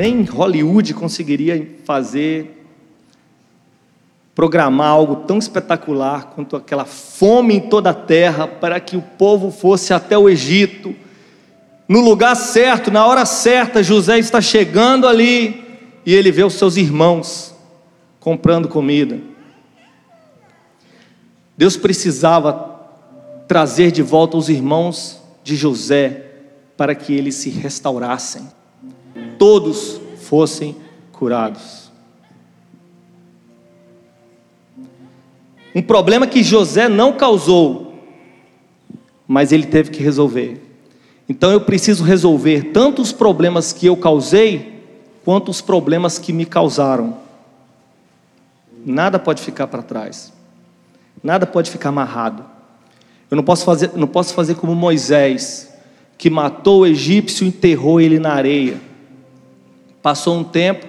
nem Hollywood conseguiria fazer, programar algo tão espetacular quanto aquela fome em toda a terra para que o povo fosse até o Egito. No lugar certo, na hora certa, José está chegando ali e ele vê os seus irmãos comprando comida. Deus precisava trazer de volta os irmãos de José para que eles se restaurassem, todos fossem curados. Um problema que José não causou, mas ele teve que resolver. Então eu preciso resolver tanto os problemas que eu causei, quanto os problemas que me causaram. Nada pode ficar para trás. Nada pode ficar amarrado. Eu não posso fazer, não posso fazer como Moisés, que matou o egípcio e enterrou ele na areia. Passou um tempo,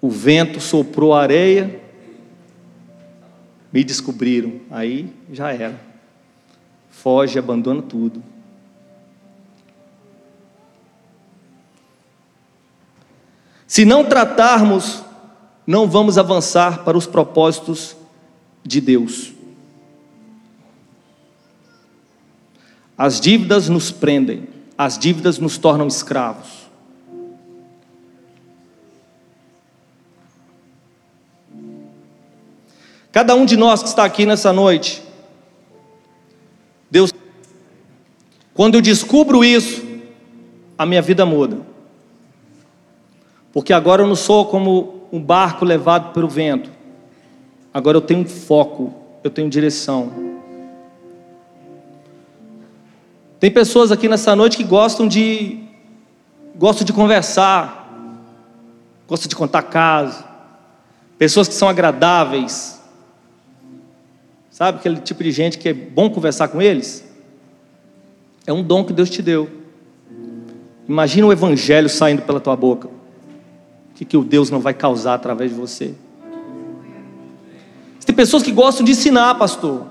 o vento soprou a areia, me descobriram. Aí já era. Foge, abandona tudo. Se não tratarmos, não vamos avançar para os propósitos de Deus. As dívidas nos prendem, as dívidas nos tornam escravos. Cada um de nós que está aqui nessa noite, Deus, quando eu descubro isso, a minha vida muda. Porque agora eu não sou como um barco levado pelo vento. Agora eu tenho foco, eu tenho direção. Tem pessoas aqui nessa noite que gostam de gostam de conversar, gostam de contar casos. Pessoas que são agradáveis. Sabe aquele tipo de gente que é bom conversar com eles? É um dom que Deus te deu. Imagina o evangelho saindo pela tua boca. O que, que o Deus não vai causar através de você? Tem pessoas que gostam de ensinar, pastor.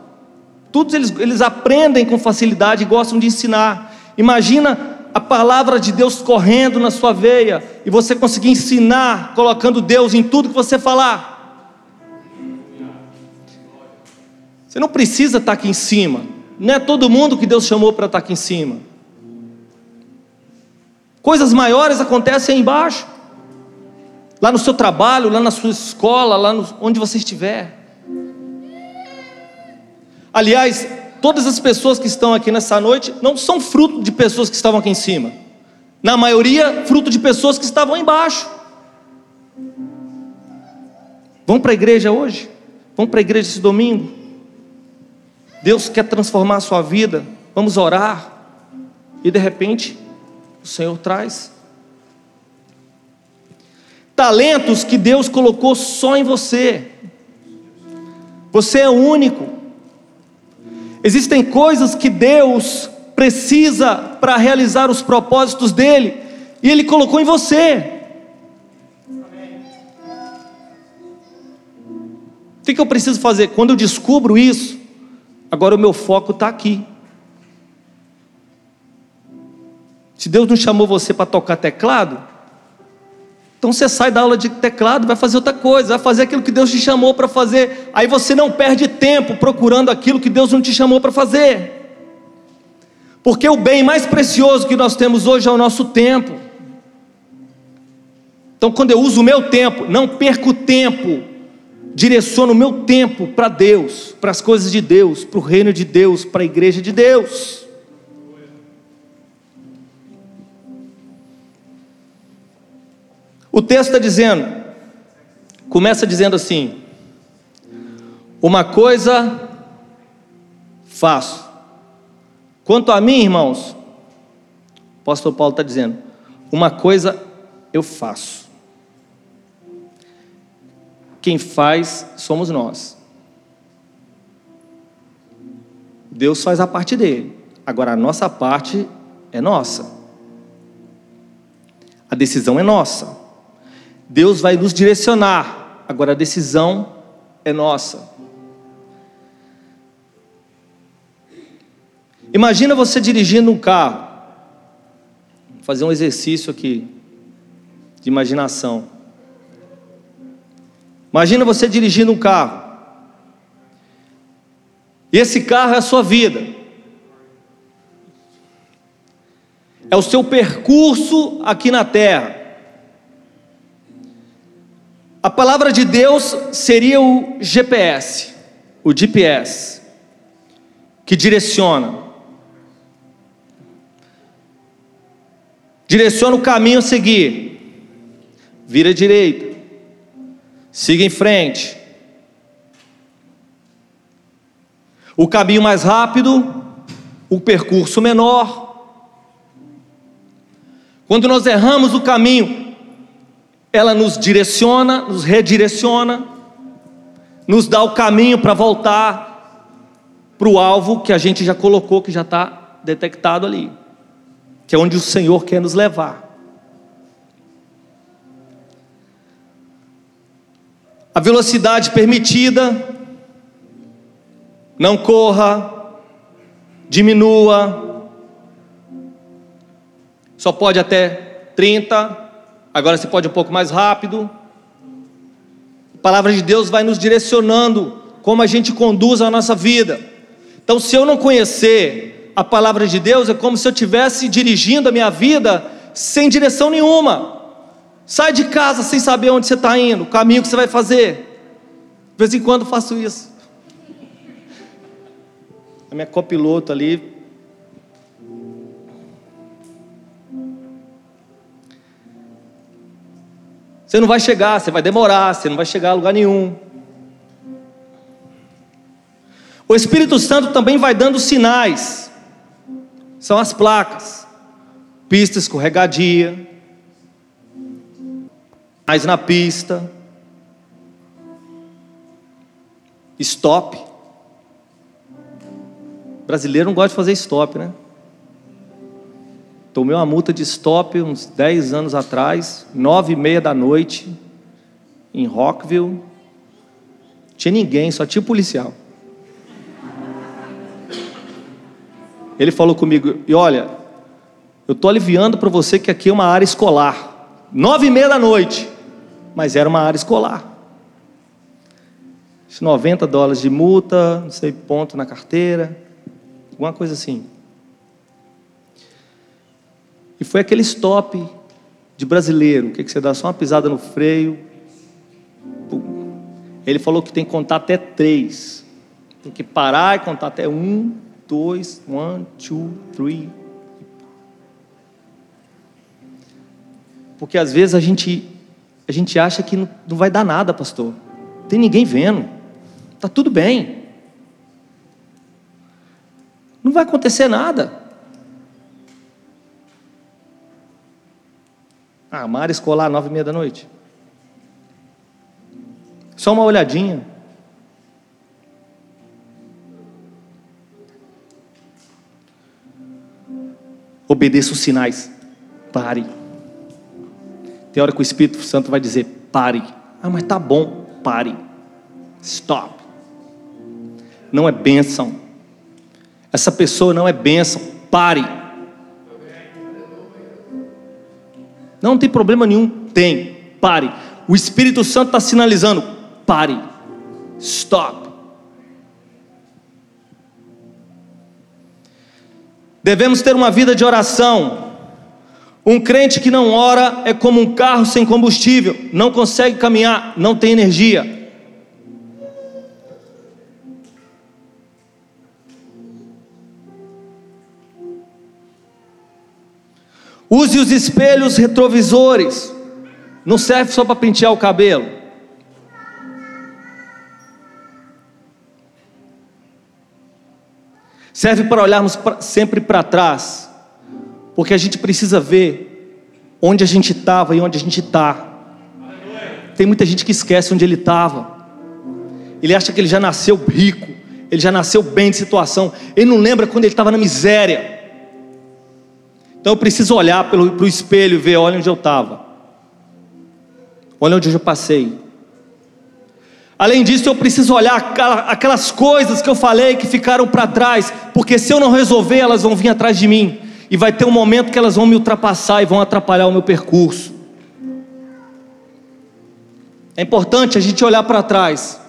Todos eles, eles aprendem com facilidade e gostam de ensinar. Imagina a palavra de Deus correndo na sua veia e você conseguir ensinar, colocando Deus em tudo que você falar. Você não precisa estar aqui em cima. Não é todo mundo que Deus chamou para estar aqui em cima. Coisas maiores acontecem aí embaixo. Lá no seu trabalho, lá na sua escola, lá no, onde você estiver. Aliás, todas as pessoas que estão aqui nessa noite não são fruto de pessoas que estavam aqui em cima. Na maioria, fruto de pessoas que estavam embaixo. Vamos para a igreja hoje? Vamos para a igreja esse domingo? Deus quer transformar a sua vida. Vamos orar. E de repente, o Senhor traz talentos que Deus colocou só em você. Você é único. Existem coisas que Deus precisa para realizar os propósitos dele, e ele colocou em você. O que, eu preciso fazer? Quando eu descubro isso, agora o meu foco está aqui. Se Deus não chamou você para tocar teclado, então você sai da aula de teclado, vai fazer outra coisa, vai fazer aquilo que Deus te chamou para fazer. Aí você não perde tempo procurando aquilo que Deus não te chamou para fazer. Porque o bem mais precioso que nós temos hoje é o nosso tempo. Então, quando eu uso o meu tempo, não perco tempo, direciono o meu tempo para Deus, para as coisas de Deus, para o reino de Deus, para a igreja de Deus. O texto está dizendo, começa dizendo assim: Uma coisa faço. Quanto a mim, irmãos, o apóstolo Paulo está dizendo: Uma coisa eu faço. Quem faz somos nós. Deus faz a parte dele. Agora a nossa parte é nossa. A decisão é nossa. Deus vai nos direcionar, agora a decisão é nossa. Imagina você dirigindo um carro, Vou fazer um exercício aqui. de imaginação. Imagina você dirigindo um carro. E esse carro é a sua vida. É o seu percurso aqui na terra. A palavra de Deus seria o GPS, o GPS, que direciona. Direciona o caminho a seguir. Vira à direita. Siga em frente. O caminho mais rápido, o percurso menor. Quando nós erramos o caminho, ela nos direciona, nos redireciona, nos dá o caminho para voltar para o alvo que a gente já colocou, que já está detectado ali, que é onde o Senhor quer nos levar. A velocidade permitida, não corra, diminua, só pode até 30, agora você pode um pouco mais rápido. A palavra de Deus vai nos direcionando como a gente conduz a nossa vida. Então, se eu não conhecer a palavra de Deus, é como se eu estivesse dirigindo a minha vida sem direção nenhuma. Sai de casa sem saber onde você está indo, o caminho que você vai fazer. De vez em quando faço isso. A minha copiloto ali Você não vai chegar, você vai demorar, você não vai chegar a lugar nenhum. O Espírito Santo também vai dando sinais, são as placas, pista escorregadia, mais na pista, stop. Brasileiro não gosta de fazer stop, né? Tomei uma multa de stop uns 10 anos atrás, nove e meia da noite, em Rockville. Tinha ninguém, só tinha policial. Ele falou comigo, e olha, eu estou aliviando para você que aqui é uma área escolar. Nove e meia da noite, mas era uma área escolar. 90 dólares de multa, não sei, ponto na carteira, alguma coisa assim. E foi aquele stop de brasileiro, que, que você dá? Só uma pisada no freio. Ele falou que tem que contar até três. Tem que parar e contar até um, dois, one, two, three. Porque às vezes a gente, a gente acha que não, não vai dar nada, pastor. Tem ninguém vendo. Tá tudo bem. Não vai acontecer nada. Ah, mar escolar, nove e meia da noite. Só uma olhadinha. Obedeça os sinais. Pare. Tem hora que o Espírito Santo vai dizer: pare. Ah, mas tá bom. Pare. Stop. Não é bênção. Essa pessoa não é bênção. Pare. Não tem problema nenhum. Tem. Pare. O Espírito Santo está sinalizando: pare. Stop. Devemos ter uma vida de oração. Um crente que não ora é como um carro sem combustível, não consegue caminhar, não tem energia. Use os espelhos retrovisores. Não serve só para pentear o cabelo. Serve para olharmos sempre para trás. Porque a gente precisa ver onde a gente estava e onde a gente está. Tem muita gente que esquece onde ele estava. Ele acha que ele já nasceu rico. Ele já nasceu bem de situação. Ele não lembra quando ele estava na miséria. Então eu preciso olhar para o espelho e ver, olha onde eu estava. Olha onde eu já passei. Além disso, eu preciso olhar aquelas coisas que eu falei que ficaram para trás, porque se eu não resolver, elas vão vir atrás de mim, e vai ter um momento que elas vão me ultrapassar e vão atrapalhar o meu percurso. É importante a gente olhar para trás.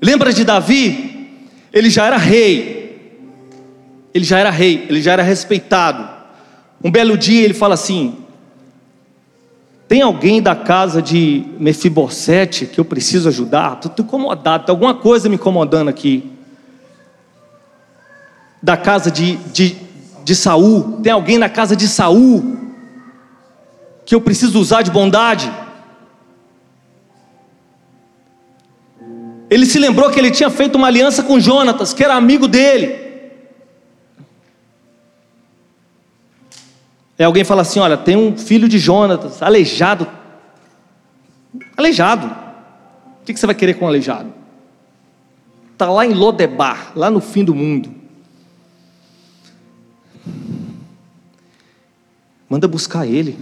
Lembra de Davi? Ele já era rei. Ele já era rei, ele já era respeitado. Um belo dia ele fala assim: Tem alguém da casa de Mefibosete que eu preciso ajudar? Estou incomodado, tem alguma coisa me incomodando aqui. Da casa de, de, de Saul, tem alguém na casa de Saul que eu preciso usar de bondade? Ele se lembrou que ele tinha feito uma aliança com Jonatas, que era amigo dele. E alguém fala assim: olha, tem um filho de Jonatas, aleijado. Aleijado. O que você vai querer com um aleijado? Está lá em Lodebar, lá no fim do mundo. Manda buscar ele.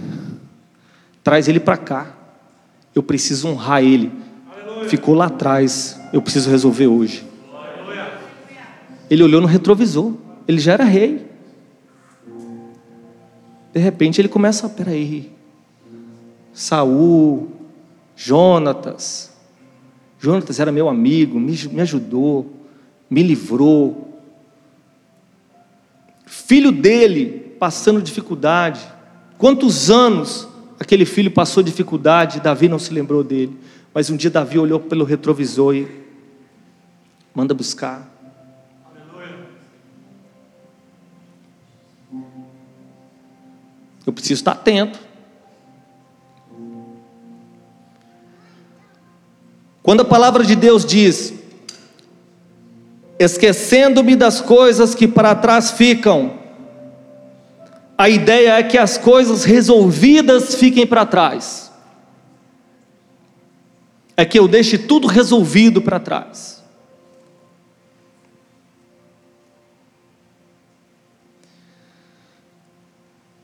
Traz ele para cá. Eu preciso honrar ele. Aleluia. Ficou lá atrás. Eu preciso resolver hoje. Aleluia. Ele olhou no retrovisor. Ele já era rei. De repente ele começa, peraí, Saul, Jonatas, Jonatas era meu amigo, me, me ajudou, me livrou. Filho dele passando dificuldade. Quantos anos aquele filho passou dificuldade, Davi não se lembrou dele. Mas um dia Davi olhou pelo retrovisor e manda buscar. Eu preciso estar atento. Quando a palavra de Deus diz: esquecendo-me das coisas que para trás ficam, a ideia é que as coisas resolvidas fiquem para trás. É que eu deixe tudo resolvido para trás.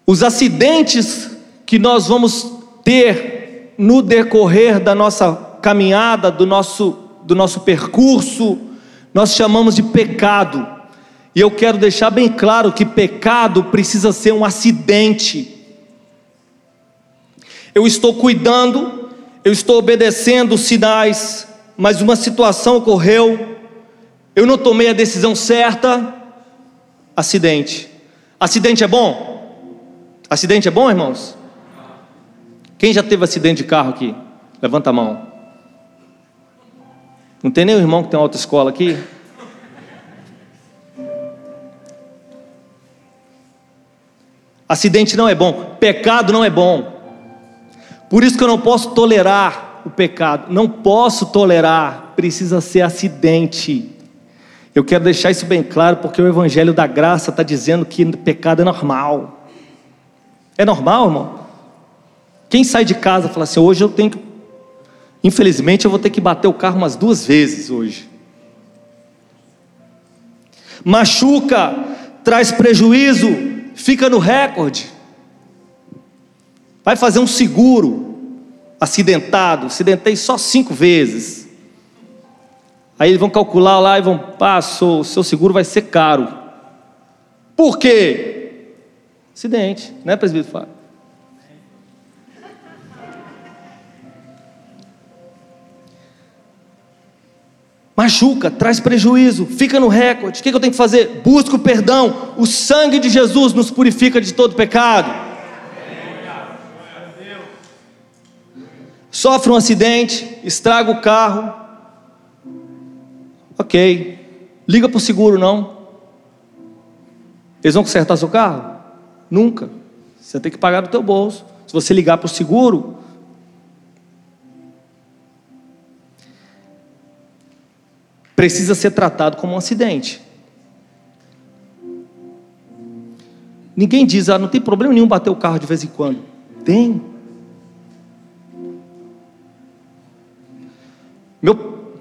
Os acidentes que nós vamos ter no decorrer da nossa caminhada, do nosso, do nosso percurso, nós chamamos de pecado. E eu quero deixar bem claro que pecado precisa ser um acidente. Eu estou cuidando, eu estou obedecendo os sinais, mas uma situação ocorreu, eu não tomei a decisão certa, acidente. Acidente é bom? Acidente é bom, irmãos? Quem já teve acidente de carro aqui? Levanta a mão. Não tem nenhum irmão que tem autoescola aqui? Acidente não é bom, pecado não é bom. Por isso que eu não posso tolerar o pecado. Não posso tolerar, precisa ser acidente. Eu quero deixar isso bem claro, porque o Evangelho da Graça está dizendo que pecado é normal. É normal, irmão? Quem sai de casa e fala assim: hoje eu tenho que. Infelizmente eu vou ter que bater o carro umas duas vezes hoje. Machuca, traz prejuízo, fica no recorde. Vai fazer um seguro. Acidentado, acidentei só cinco vezes. Aí eles vão calcular lá e vão, passou, seu seguro vai ser caro. Por quê? Acidente, né, presbítero Fábio? Machuca, traz prejuízo, fica no recorde. O que eu tenho que fazer? Busca o perdão. O sangue de Jesus nos purifica de todo pecado. Sofre um acidente, estraga o carro. Ok. Liga para o seguro, não. Eles vão consertar seu carro? Nunca. Você tem que pagar do teu bolso. Se você ligar para o seguro, precisa ser tratado como um acidente. Ninguém diz, ah, não tem problema nenhum bater o carro de vez em quando. Tem. Meu,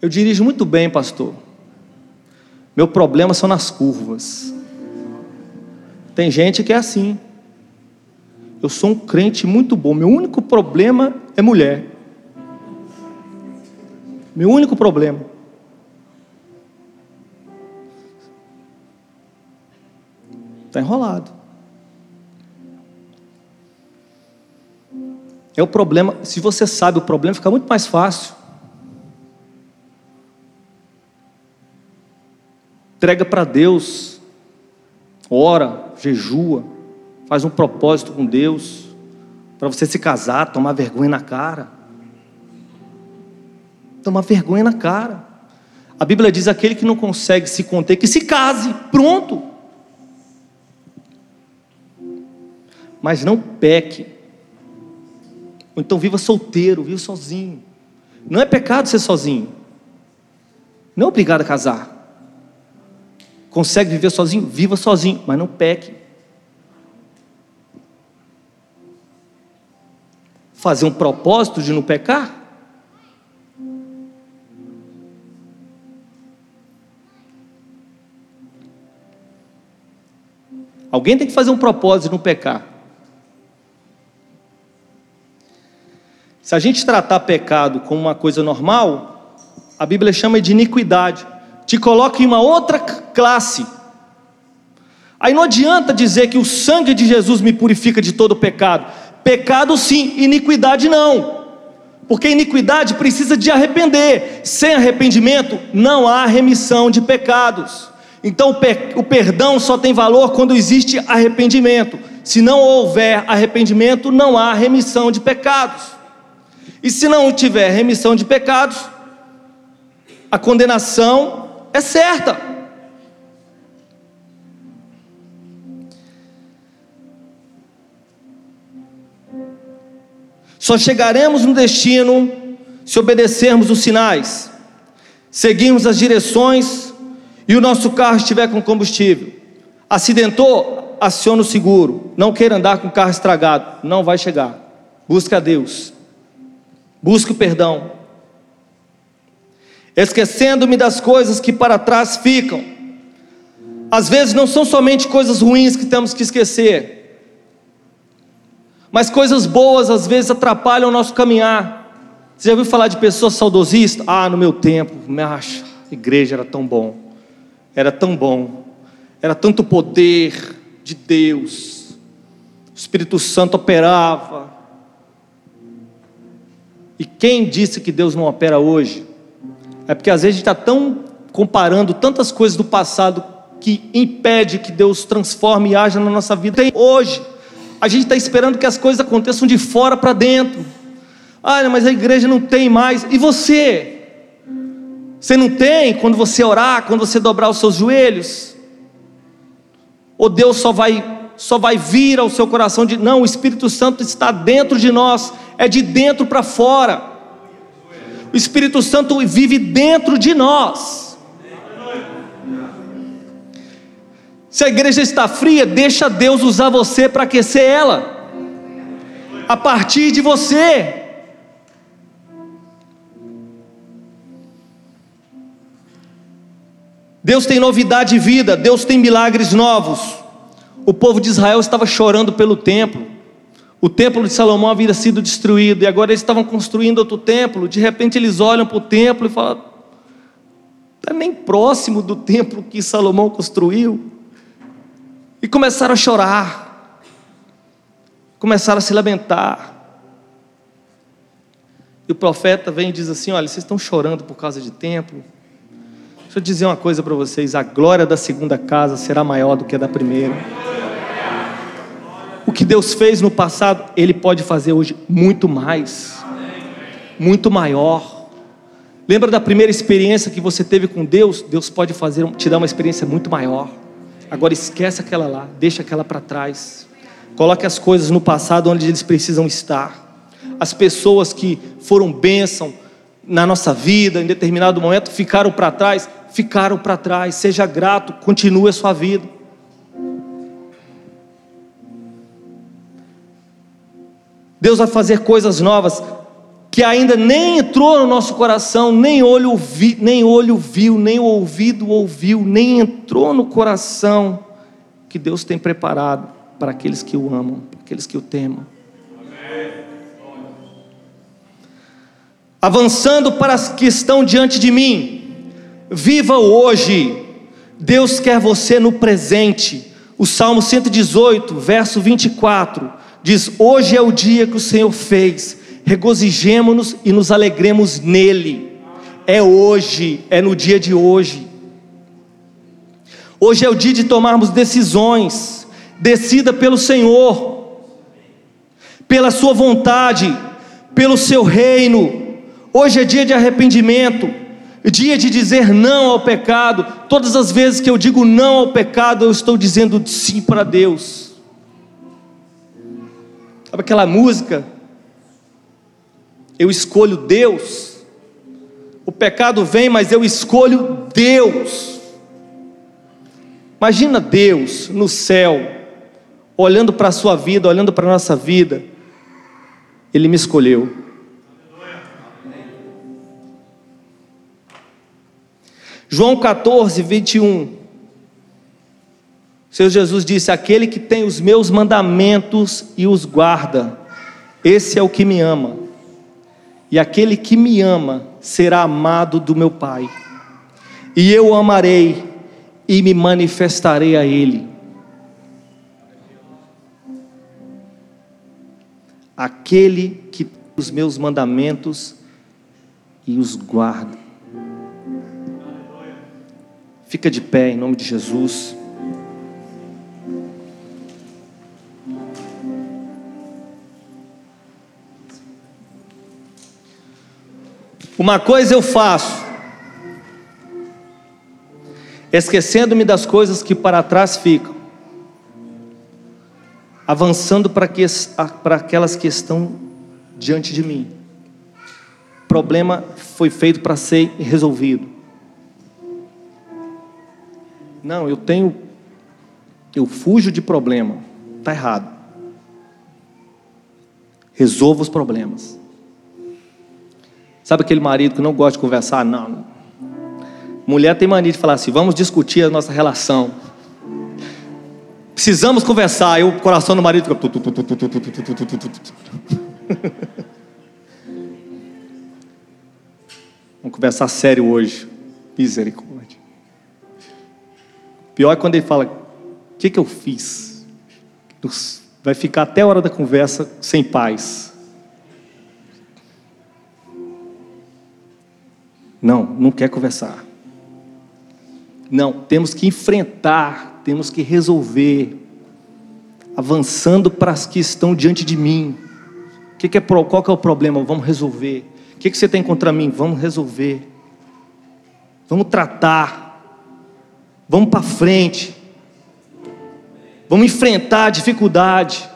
eu dirijo muito bem, pastor. Meu problema são nas curvas. Tem gente que é assim. Eu sou um crente muito bom. Meu único problema é mulher. Meu único problema. Está enrolado. É o problema, se você sabe o problema, fica muito mais fácil. Entrega para Deus, ora, jejua, faz um propósito com Deus, para você se casar, tomar vergonha na cara. Tomar vergonha na cara. A Bíblia diz: aquele que não consegue se conter, que se case, pronto. Mas não peque. Ou então viva solteiro, viva sozinho. Não é pecado ser sozinho. Não é obrigado a casar. Consegue viver sozinho? Viva sozinho, mas não peque. Fazer um propósito de não pecar? Alguém tem que fazer um propósito de não pecar. Se a gente tratar pecado como uma coisa normal, a Bíblia chama de iniquidade. Te coloca em uma outra classe. Aí não adianta dizer que o sangue de Jesus me purifica de todo pecado. Pecado sim, iniquidade não. Porque iniquidade precisa de arrepender. Sem arrependimento não há remissão de pecados. Então o perdão só tem valor quando existe arrependimento. Se não houver arrependimento, não há remissão de pecados. E se não tiver remissão de pecados, a condenação é certa. Só chegaremos no destino se obedecermos os sinais, seguirmos as direções e o nosso carro estiver com combustível. Acidentou, aciona o seguro. Não queira andar com o carro estragado, não vai chegar. Busca a Deus. Busque o perdão. Esquecendo-me das coisas que para trás ficam. Às vezes não são somente coisas ruins que temos que esquecer, mas coisas boas às vezes atrapalham o nosso caminhar. Você já ouviu falar de pessoas saudosistas? Ah, no meu tempo, me acha, a igreja era tão bom, era tão bom, era tanto poder de Deus, o Espírito Santo operava, e quem disse que Deus não opera hoje? É porque às vezes a gente está tão comparando tantas coisas do passado que impede que Deus transforme e haja na nossa vida. Tem hoje, a gente está esperando que as coisas aconteçam de fora para dentro. Ah, mas a igreja não tem mais. E você? Você não tem quando você orar, quando você dobrar os seus joelhos? Ou Deus só vai só vai vir ao seu coração de não, o Espírito Santo está dentro de nós, é de dentro para fora. O Espírito Santo vive dentro de nós. Se a igreja está fria, deixa Deus usar você para aquecer ela. A partir de você. Deus tem novidade de vida, Deus tem milagres novos. O povo de Israel estava chorando pelo templo. O templo de Salomão havia sido destruído e agora eles estavam construindo outro templo. De repente eles olham para o templo e falam: está nem próximo do templo que Salomão construiu. E começaram a chorar, começaram a se lamentar. E o profeta vem e diz assim: Olha, vocês estão chorando por causa de templo. Deixa eu dizer uma coisa para vocês: a glória da segunda casa será maior do que a da primeira. O que Deus fez no passado, Ele pode fazer hoje muito mais, muito maior. Lembra da primeira experiência que você teve com Deus? Deus pode fazer, te dar uma experiência muito maior. Agora esquece aquela lá, deixa aquela para trás. Coloque as coisas no passado onde eles precisam estar. As pessoas que foram bênção na nossa vida em determinado momento ficaram para trás, ficaram para trás. Seja grato, continue a sua vida. Deus vai fazer coisas novas que ainda nem entrou no nosso coração, nem olho, vi, nem olho viu, nem ouvido ouviu, nem entrou no coração que Deus tem preparado para aqueles que o amam, para aqueles que o temam. Avançando para as que estão diante de mim, viva hoje. Deus quer você no presente. O Salmo 118, verso 24 diz: Hoje é o dia que o Senhor fez, regozijemo-nos e nos alegremos nele. É hoje, é no dia de hoje. Hoje é o dia de tomarmos decisões, decida pelo Senhor, pela Sua vontade, pelo Seu reino. Hoje é dia de arrependimento, dia de dizer não ao pecado. Todas as vezes que eu digo não ao pecado, eu estou dizendo sim para Deus. Sabe aquela música? Eu escolho Deus. O pecado vem, mas eu escolho Deus. Imagina Deus no céu, olhando para a sua vida, olhando para a nossa vida. Ele me escolheu. João 14, 21. Seu Jesus disse: Aquele que tem os meus mandamentos e os guarda, esse é o que me ama. E aquele que me ama será amado do meu Pai. E eu o amarei e me manifestarei a ele. Aquele que tem os meus mandamentos e os guarda. Fica de pé em nome de Jesus. Uma coisa eu faço, esquecendo-me das coisas que para trás ficam, avançando para, que, para aquelas que estão diante de mim. O problema foi feito para ser resolvido. Não, eu tenho. Eu fujo de problema. Está errado. Resolva os problemas. Sabe aquele marido que não gosta de conversar? Não. Mulher tem mania de falar assim: vamos discutir a nossa relação. Precisamos conversar. E o coração do marido fica. Vamos conversar sério hoje. Misericórdia. Pior é quando ele fala: O que, que eu fiz? Vai ficar até a hora da conversa sem paz. Não, não quer conversar. Não, temos que enfrentar, temos que resolver, avançando para as que estão diante de mim. Que, que é, qual que é o problema? Vamos resolver. O que, que você tem contra mim? Vamos resolver. Vamos tratar. Vamos para frente. Vamos enfrentar a dificuldade.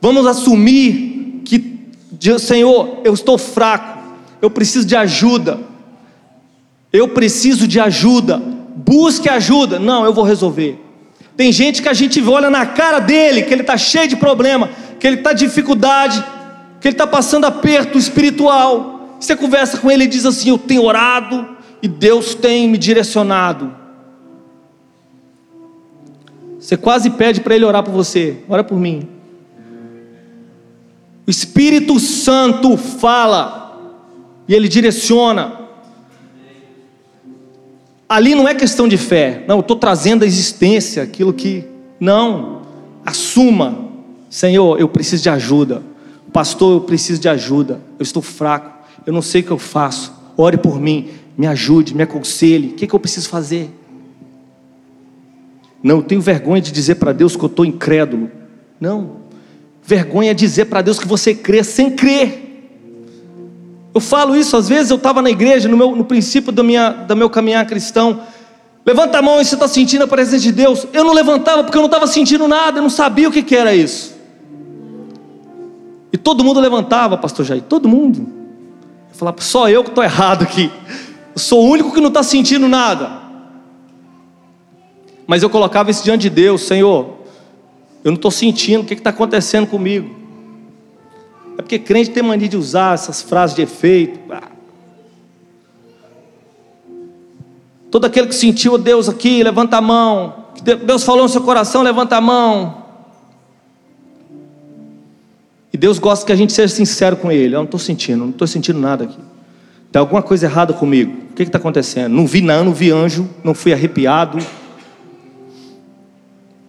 Vamos assumir que, Senhor, eu estou fraco. Eu preciso de ajuda. Eu preciso de ajuda. Busque ajuda. Não, eu vou resolver. Tem gente que a gente olha na cara dele, que ele está cheio de problema, que ele está de dificuldade, que ele está passando aperto espiritual. Você conversa com ele e diz assim: Eu tenho orado e Deus tem me direcionado. Você quase pede para ele orar por você. Ora por mim. O Espírito Santo fala e ele direciona. Ali não é questão de fé. Não, eu estou trazendo à existência aquilo que. Não. Assuma. Senhor, eu preciso de ajuda. Pastor, eu preciso de ajuda. Eu estou fraco. Eu não sei o que eu faço. Ore por mim. Me ajude, me aconselhe. O que, que eu preciso fazer? Não, eu tenho vergonha de dizer para Deus que eu estou incrédulo. Não. Vergonha é dizer para Deus que você crê sem crer. Eu falo isso, às vezes eu estava na igreja, no, meu, no princípio do, minha, do meu caminhar cristão. Levanta a mão e você está sentindo a presença de Deus. Eu não levantava porque eu não estava sentindo nada, eu não sabia o que, que era isso. E todo mundo levantava, pastor Jair, todo mundo. Eu falava, só eu que estou errado aqui. Eu sou o único que não está sentindo nada. Mas eu colocava isso diante de Deus, Senhor, eu não estou sentindo, o que está acontecendo comigo? É porque crente tem mania de usar essas frases de efeito. Todo aquele que sentiu Deus aqui, levanta a mão. Deus falou no seu coração, levanta a mão. E Deus gosta que a gente seja sincero com Ele. Eu não estou sentindo, não estou sentindo nada aqui. Tem alguma coisa errada comigo. O que está acontecendo? Não vi não, não vi anjo, não fui arrepiado.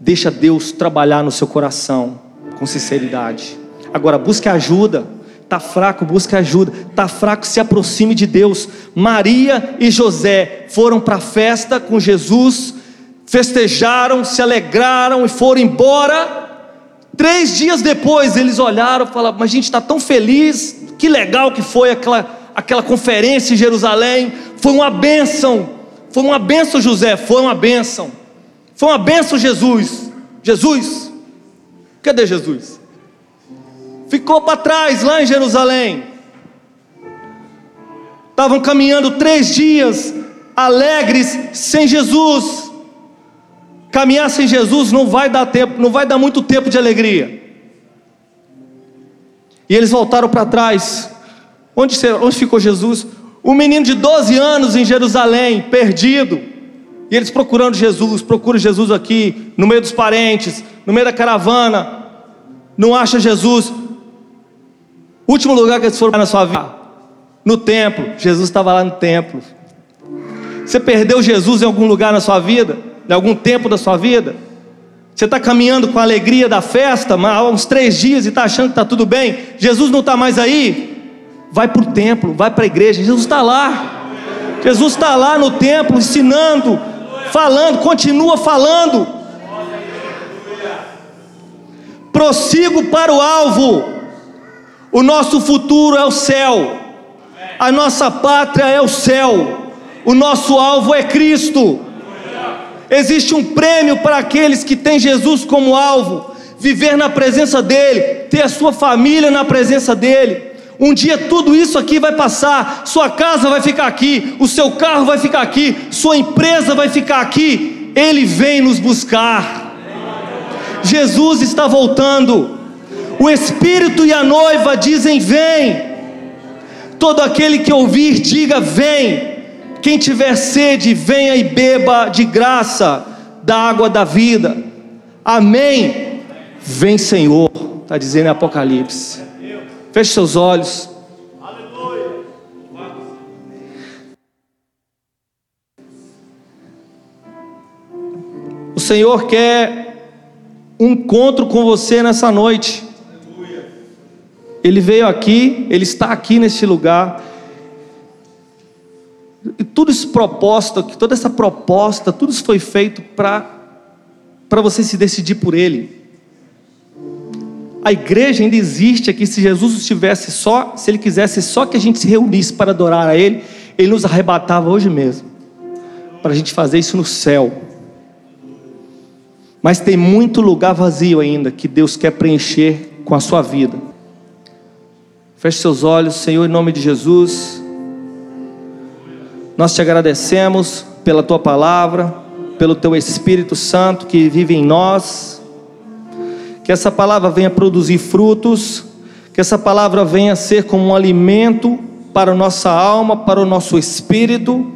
Deixa Deus trabalhar no seu coração. com sinceridade. Agora, busque ajuda. Está fraco, busque ajuda. Está fraco, se aproxime de Deus. Maria e José foram para a festa com Jesus, festejaram, se alegraram e foram embora. Três dias depois eles olharam e falaram: Mas a gente está tão feliz, que legal que foi aquela, aquela conferência em Jerusalém. Foi uma bênção, foi uma bênção, José, foi uma bênção. Foi uma bênção, Jesus. Jesus, cadê Jesus? ficou para trás lá em Jerusalém. Estavam caminhando três dias alegres sem Jesus. Caminhar sem Jesus não vai dar tempo, não vai dar muito tempo de alegria. E eles voltaram para trás. Onde, onde ficou Jesus? Um menino de 12 anos em Jerusalém, perdido. E eles procurando Jesus, procuram Jesus aqui, no meio dos parentes, no meio da caravana. Não acha Jesus. Último lugar que eles foram na sua vida, no templo. Jesus estava lá no templo. Você perdeu Jesus em algum lugar na sua vida? Em algum tempo da sua vida? Você está caminhando com a alegria da festa, há uns três dias e está achando que está tudo bem? Jesus não está mais aí? Vai para o templo, vai para a igreja. Jesus está lá. Jesus está lá no templo ensinando, falando, continua falando. Prossigo para o alvo. O nosso futuro é o céu, a nossa pátria é o céu, o nosso alvo é Cristo. Existe um prêmio para aqueles que têm Jesus como alvo, viver na presença dEle, ter a sua família na presença dEle. Um dia tudo isso aqui vai passar, sua casa vai ficar aqui, o seu carro vai ficar aqui, sua empresa vai ficar aqui. Ele vem nos buscar. Jesus está voltando. O Espírito e a noiva dizem: Vem. Todo aquele que ouvir, diga: Vem. Quem tiver sede, venha e beba de graça da água da vida. Amém. Vem, Senhor. Está dizendo em Apocalipse. Feche seus olhos. O Senhor quer um encontro com você nessa noite. Ele veio aqui, ele está aqui neste lugar. E tudo isso proposta, toda essa proposta, tudo isso foi feito para para você se decidir por ele. A igreja ainda existe aqui se Jesus estivesse só, se ele quisesse só que a gente se reunisse para adorar a ele, ele nos arrebatava hoje mesmo. Para a gente fazer isso no céu. Mas tem muito lugar vazio ainda que Deus quer preencher com a sua vida. Feche seus olhos, Senhor, em nome de Jesus. Nós te agradecemos pela tua palavra, pelo teu Espírito Santo que vive em nós. Que essa palavra venha produzir frutos, que essa palavra venha ser como um alimento para a nossa alma, para o nosso espírito,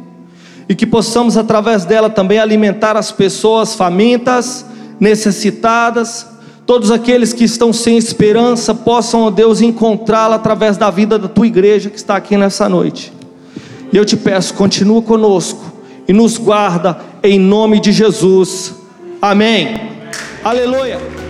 e que possamos através dela também alimentar as pessoas famintas, necessitadas, Todos aqueles que estão sem esperança possam, ó Deus, encontrá-la através da vida da tua igreja que está aqui nessa noite. E eu te peço, continua conosco e nos guarda em nome de Jesus. Amém. Aleluia.